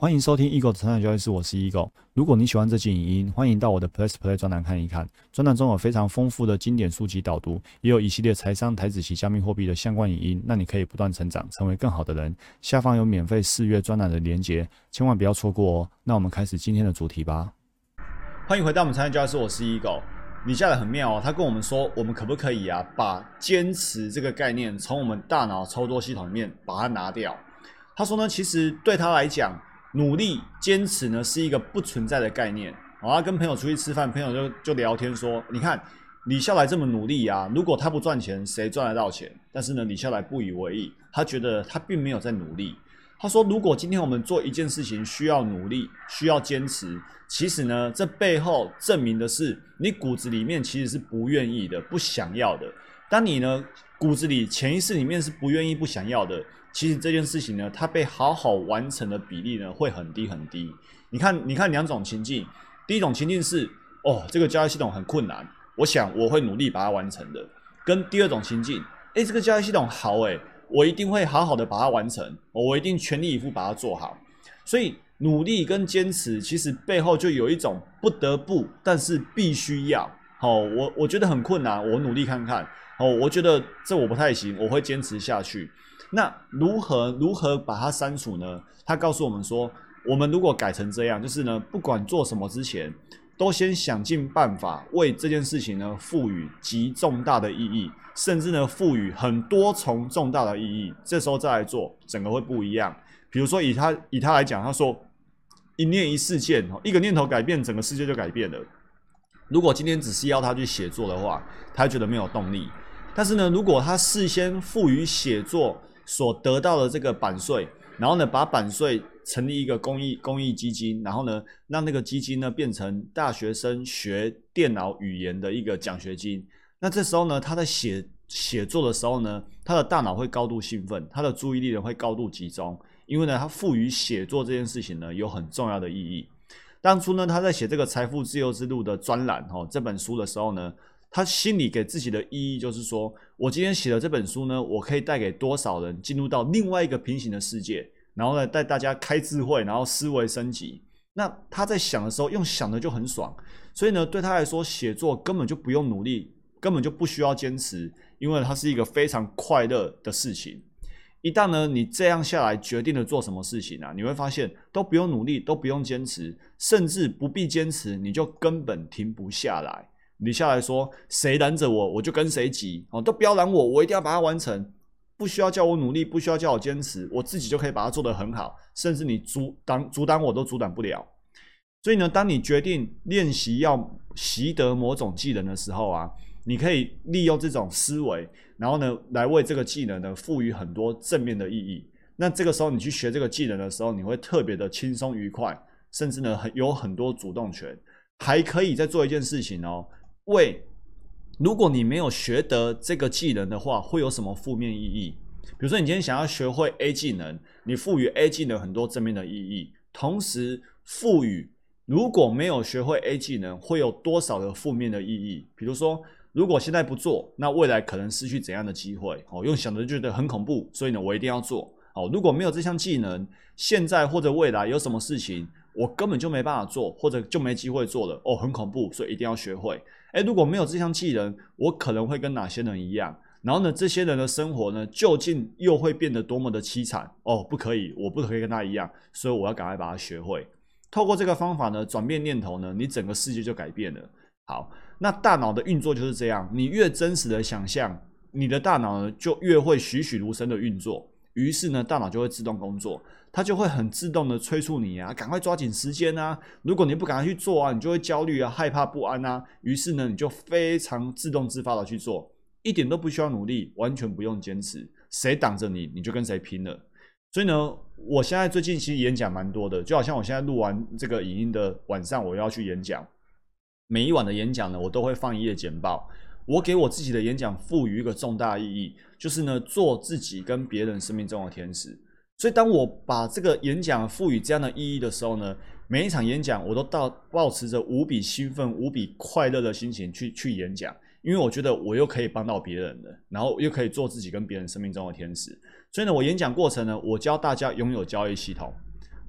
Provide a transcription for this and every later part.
欢迎收听 Eagle 的成长交易室，我是 Eagle。如果你喜欢这期影音，欢迎到我的 Plus Play 专栏看一看。专栏中有非常丰富的经典书籍导读，也有一系列财商、台子及加密货币的相关影音，让你可以不断成长，成为更好的人。下方有免费试阅专栏的连结，千万不要错过哦。那我们开始今天的主题吧。欢迎回到我们财商交易室，我是 Eagle。你下来很妙哦，他跟我们说，我们可不可以啊，把坚持这个概念从我们大脑操作系统里面把它拿掉？他说呢，其实对他来讲。努力坚持呢是一个不存在的概念。好啊，跟朋友出去吃饭，朋友就就聊天说：“你看李笑来这么努力啊，如果他不赚钱，谁赚得到钱？”但是呢，李笑来不以为意，他觉得他并没有在努力。他说：“如果今天我们做一件事情需要努力，需要坚持，其实呢，这背后证明的是你骨子里面其实是不愿意的，不想要的。当你呢骨子里潜意识里面是不愿意、不想要的。”其实这件事情呢，它被好好完成的比例呢，会很低很低。你看，你看两种情境，第一种情境是，哦，这个交易系统很困难，我想我会努力把它完成的。跟第二种情境，哎，这个交易系统好，哎，我一定会好好的把它完成，我一定全力以赴把它做好。所以努力跟坚持，其实背后就有一种不得不，但是必须要。好，我我觉得很困难，我努力看看。哦，我觉得这我不太行，我会坚持下去。那如何如何把它删除呢？他告诉我们说，我们如果改成这样，就是呢，不管做什么之前，都先想尽办法为这件事情呢赋予极重大的意义，甚至呢赋予很多重重大的意义。这时候再来做，整个会不一样。比如说以他以他来讲，他说一念一事件，一个念头改变，整个世界就改变了。如果今天只是要他去写作的话，他觉得没有动力。但是呢，如果他事先赋予写作，所得到的这个版税，然后呢，把版税成立一个公益公益基金，然后呢，让那个基金呢变成大学生学电脑语言的一个奖学金。那这时候呢，他在写写作的时候呢，他的大脑会高度兴奋，他的注意力呢会高度集中，因为呢，他赋予写作这件事情呢有很重要的意义。当初呢，他在写这个财富自由之路的专栏哦这本书的时候呢。他心里给自己的意义就是说，我今天写的这本书呢，我可以带给多少人进入到另外一个平行的世界，然后呢带大家开智慧，然后思维升级。那他在想的时候，用想的就很爽，所以呢，对他来说，写作根本就不用努力，根本就不需要坚持，因为它是一个非常快乐的事情。一旦呢，你这样下来决定了做什么事情啊，你会发现都不用努力，都不用坚持，甚至不必坚持，你就根本停不下来。你下来说，谁拦着我，我就跟谁急哦，都不要拦我，我一定要把它完成，不需要叫我努力，不需要叫我坚持，我自己就可以把它做得很好，甚至你阻挡阻挡我都阻挡不了。所以呢，当你决定练习要习得某种技能的时候啊，你可以利用这种思维，然后呢，来为这个技能呢赋予很多正面的意义。那这个时候你去学这个技能的时候，你会特别的轻松愉快，甚至呢很有很多主动权，还可以再做一件事情哦。为，如果你没有学得这个技能的话，会有什么负面意义？比如说，你今天想要学会 A 技能，你赋予 A 技能很多正面的意义，同时赋予如果没有学会 A 技能，会有多少的负面的意义？比如说，如果现在不做，那未来可能失去怎样的机会？哦，用想的觉得很恐怖，所以呢，我一定要做。哦，如果没有这项技能，现在或者未来有什么事情，我根本就没办法做，或者就没机会做了。哦，很恐怖，所以一定要学会。哎，如果没有这项技能，我可能会跟哪些人一样？然后呢，这些人的生活呢，究竟又会变得多么的凄惨？哦，不可以，我不可以跟他一样，所以我要赶快把它学会。透过这个方法呢，转变念头呢，你整个世界就改变了。好，那大脑的运作就是这样，你越真实的想象，你的大脑呢就越会栩栩如生的运作。于是呢，大脑就会自动工作。它就会很自动的催促你啊，赶快抓紧时间啊！如果你不赶快去做啊，你就会焦虑啊、害怕不安啊。于是呢，你就非常自动自发的去做，一点都不需要努力，完全不用坚持，谁挡着你，你就跟谁拼了。所以呢，我现在最近其实演讲蛮多的，就好像我现在录完这个影音的晚上，我要去演讲。每一晚的演讲呢，我都会放一页简报。我给我自己的演讲赋予一个重大意义，就是呢，做自己跟别人生命中的天使。所以，当我把这个演讲赋予这样的意义的时候呢，每一场演讲我都到保持着无比兴奋、无比快乐的心情去去演讲，因为我觉得我又可以帮到别人了，然后又可以做自己跟别人生命中的天使。所以呢，我演讲过程呢，我教大家拥有交易系统。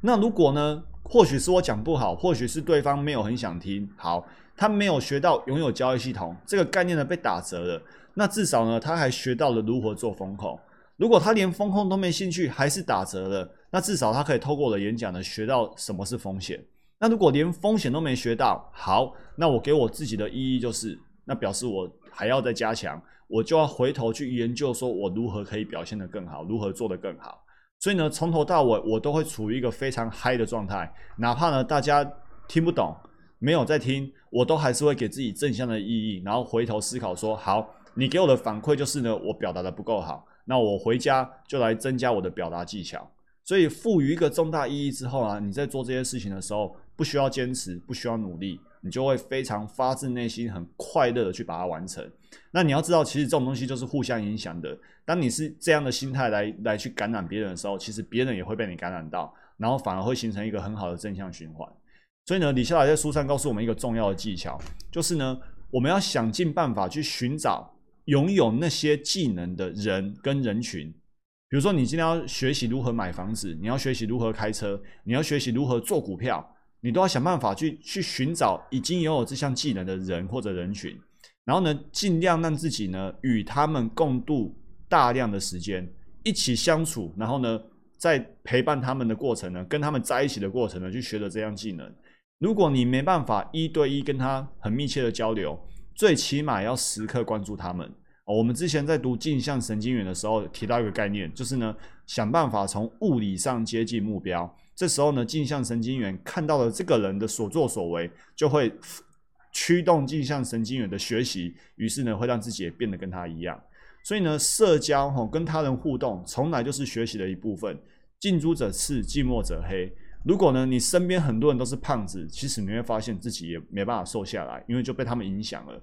那如果呢，或许是我讲不好，或许是对方没有很想听，好，他没有学到拥有交易系统这个概念呢被打折了，那至少呢他还学到了如何做风控。如果他连风控都没兴趣，还是打折了，那至少他可以透过我的演讲呢，学到什么是风险。那如果连风险都没学到，好，那我给我自己的意义就是，那表示我还要再加强，我就要回头去研究，说我如何可以表现得更好，如何做得更好。所以呢，从头到尾我都会处于一个非常嗨的状态，哪怕呢大家听不懂，没有在听，我都还是会给自己正向的意义，然后回头思考说，好，你给我的反馈就是呢，我表达的不够好。那我回家就来增加我的表达技巧，所以赋予一个重大意义之后啊，你在做这些事情的时候，不需要坚持，不需要努力，你就会非常发自内心、很快乐的去把它完成。那你要知道，其实这种东西就是互相影响的。当你是这样的心态来来去感染别人的时候，其实别人也会被你感染到，然后反而会形成一个很好的正向循环。所以呢，李笑来在书上告诉我们一个重要的技巧，就是呢，我们要想尽办法去寻找。拥有那些技能的人跟人群，比如说你今天要学习如何买房子，你要学习如何开车，你要学习如何做股票，你都要想办法去去寻找已经拥有这项技能的人或者人群，然后呢，尽量让自己呢与他们共度大量的时间，一起相处，然后呢，在陪伴他们的过程呢，跟他们在一起的过程呢，去学的这项技能。如果你没办法一对一跟他很密切的交流，最起码要时刻关注他们。我们之前在读镜像神经元的时候提到一个概念，就是呢，想办法从物理上接近目标。这时候呢，镜像神经元看到了这个人的所作所为，就会驱动镜像神经元的学习，于是呢，会让自己也变得跟他一样。所以呢，社交哈跟他人互动，从来就是学习的一部分。近朱者赤，近墨者黑。如果呢，你身边很多人都是胖子，其实你会发现自己也没办法瘦下来，因为就被他们影响了。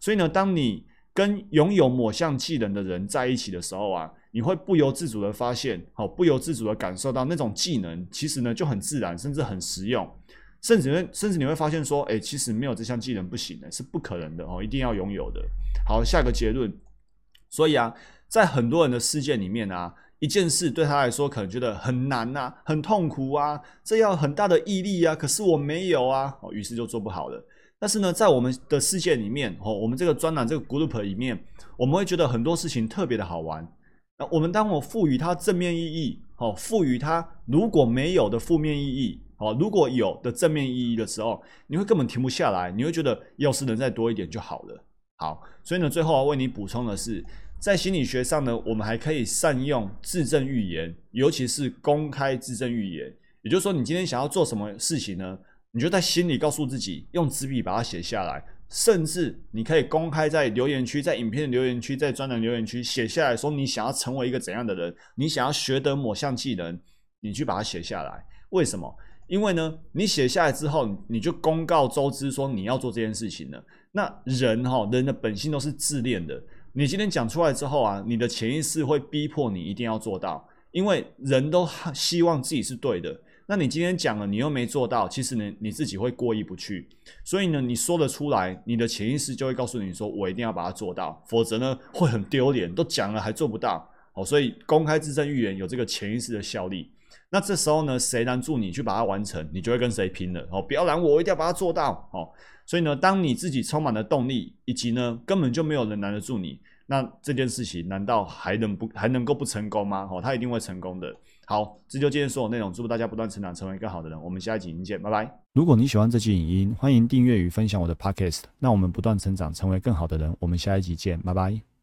所以呢，当你跟拥有某项技能的人在一起的时候啊，你会不由自主的发现，好，不由自主的感受到那种技能其实呢就很自然，甚至很实用，甚至甚至你会发现说，哎，其实没有这项技能不行的，是不可能的哦，一定要拥有的。好，下个结论。所以啊，在很多人的世界里面啊，一件事对他来说可能觉得很难呐，很痛苦啊，这要很大的毅力啊，可是我没有啊，哦，于是就做不好了。但是呢，在我们的世界里面，哦，我们这个专栏这个 group 里面，我们会觉得很多事情特别的好玩。那我们当我赋予它正面意义，哦，赋予它如果没有的负面意义，哦，如果有的正面意义的时候，你会根本停不下来，你会觉得要是能再多一点就好了。好，所以呢，最后要为你补充的是，在心理学上呢，我们还可以善用自证预言，尤其是公开自证预言。也就是说，你今天想要做什么事情呢？你就在心里告诉自己，用纸笔把它写下来，甚至你可以公开在留言区，在影片的留言区，在专栏留言区写下来说你想要成为一个怎样的人，你想要学得某项技能，你去把它写下来。为什么？因为呢，你写下来之后，你就公告周知说你要做这件事情了。那人哈，人的本性都是自恋的。你今天讲出来之后啊，你的潜意识会逼迫你一定要做到，因为人都希望自己是对的。那你今天讲了，你又没做到，其实呢，你自己会过意不去。所以呢，你说得出来，你的潜意识就会告诉你说，我一定要把它做到，否则呢，会很丢脸。都讲了还做不到，哦，所以公开自证预言有这个潜意识的效力。那这时候呢，谁拦住你去把它完成，你就会跟谁拼了。哦，不要拦我，我一定要把它做到。哦，所以呢，当你自己充满了动力，以及呢，根本就没有人拦得住你，那这件事情难道还能不还能够不成功吗？哦，他一定会成功的。好，这就今天所有内容。祝大家不断成长，成为更好的人。我们下一集见，拜拜。如果你喜欢这期影音，欢迎订阅与分享我的 podcast。那我们不断成长，成为更好的人。我们下一集见，拜拜。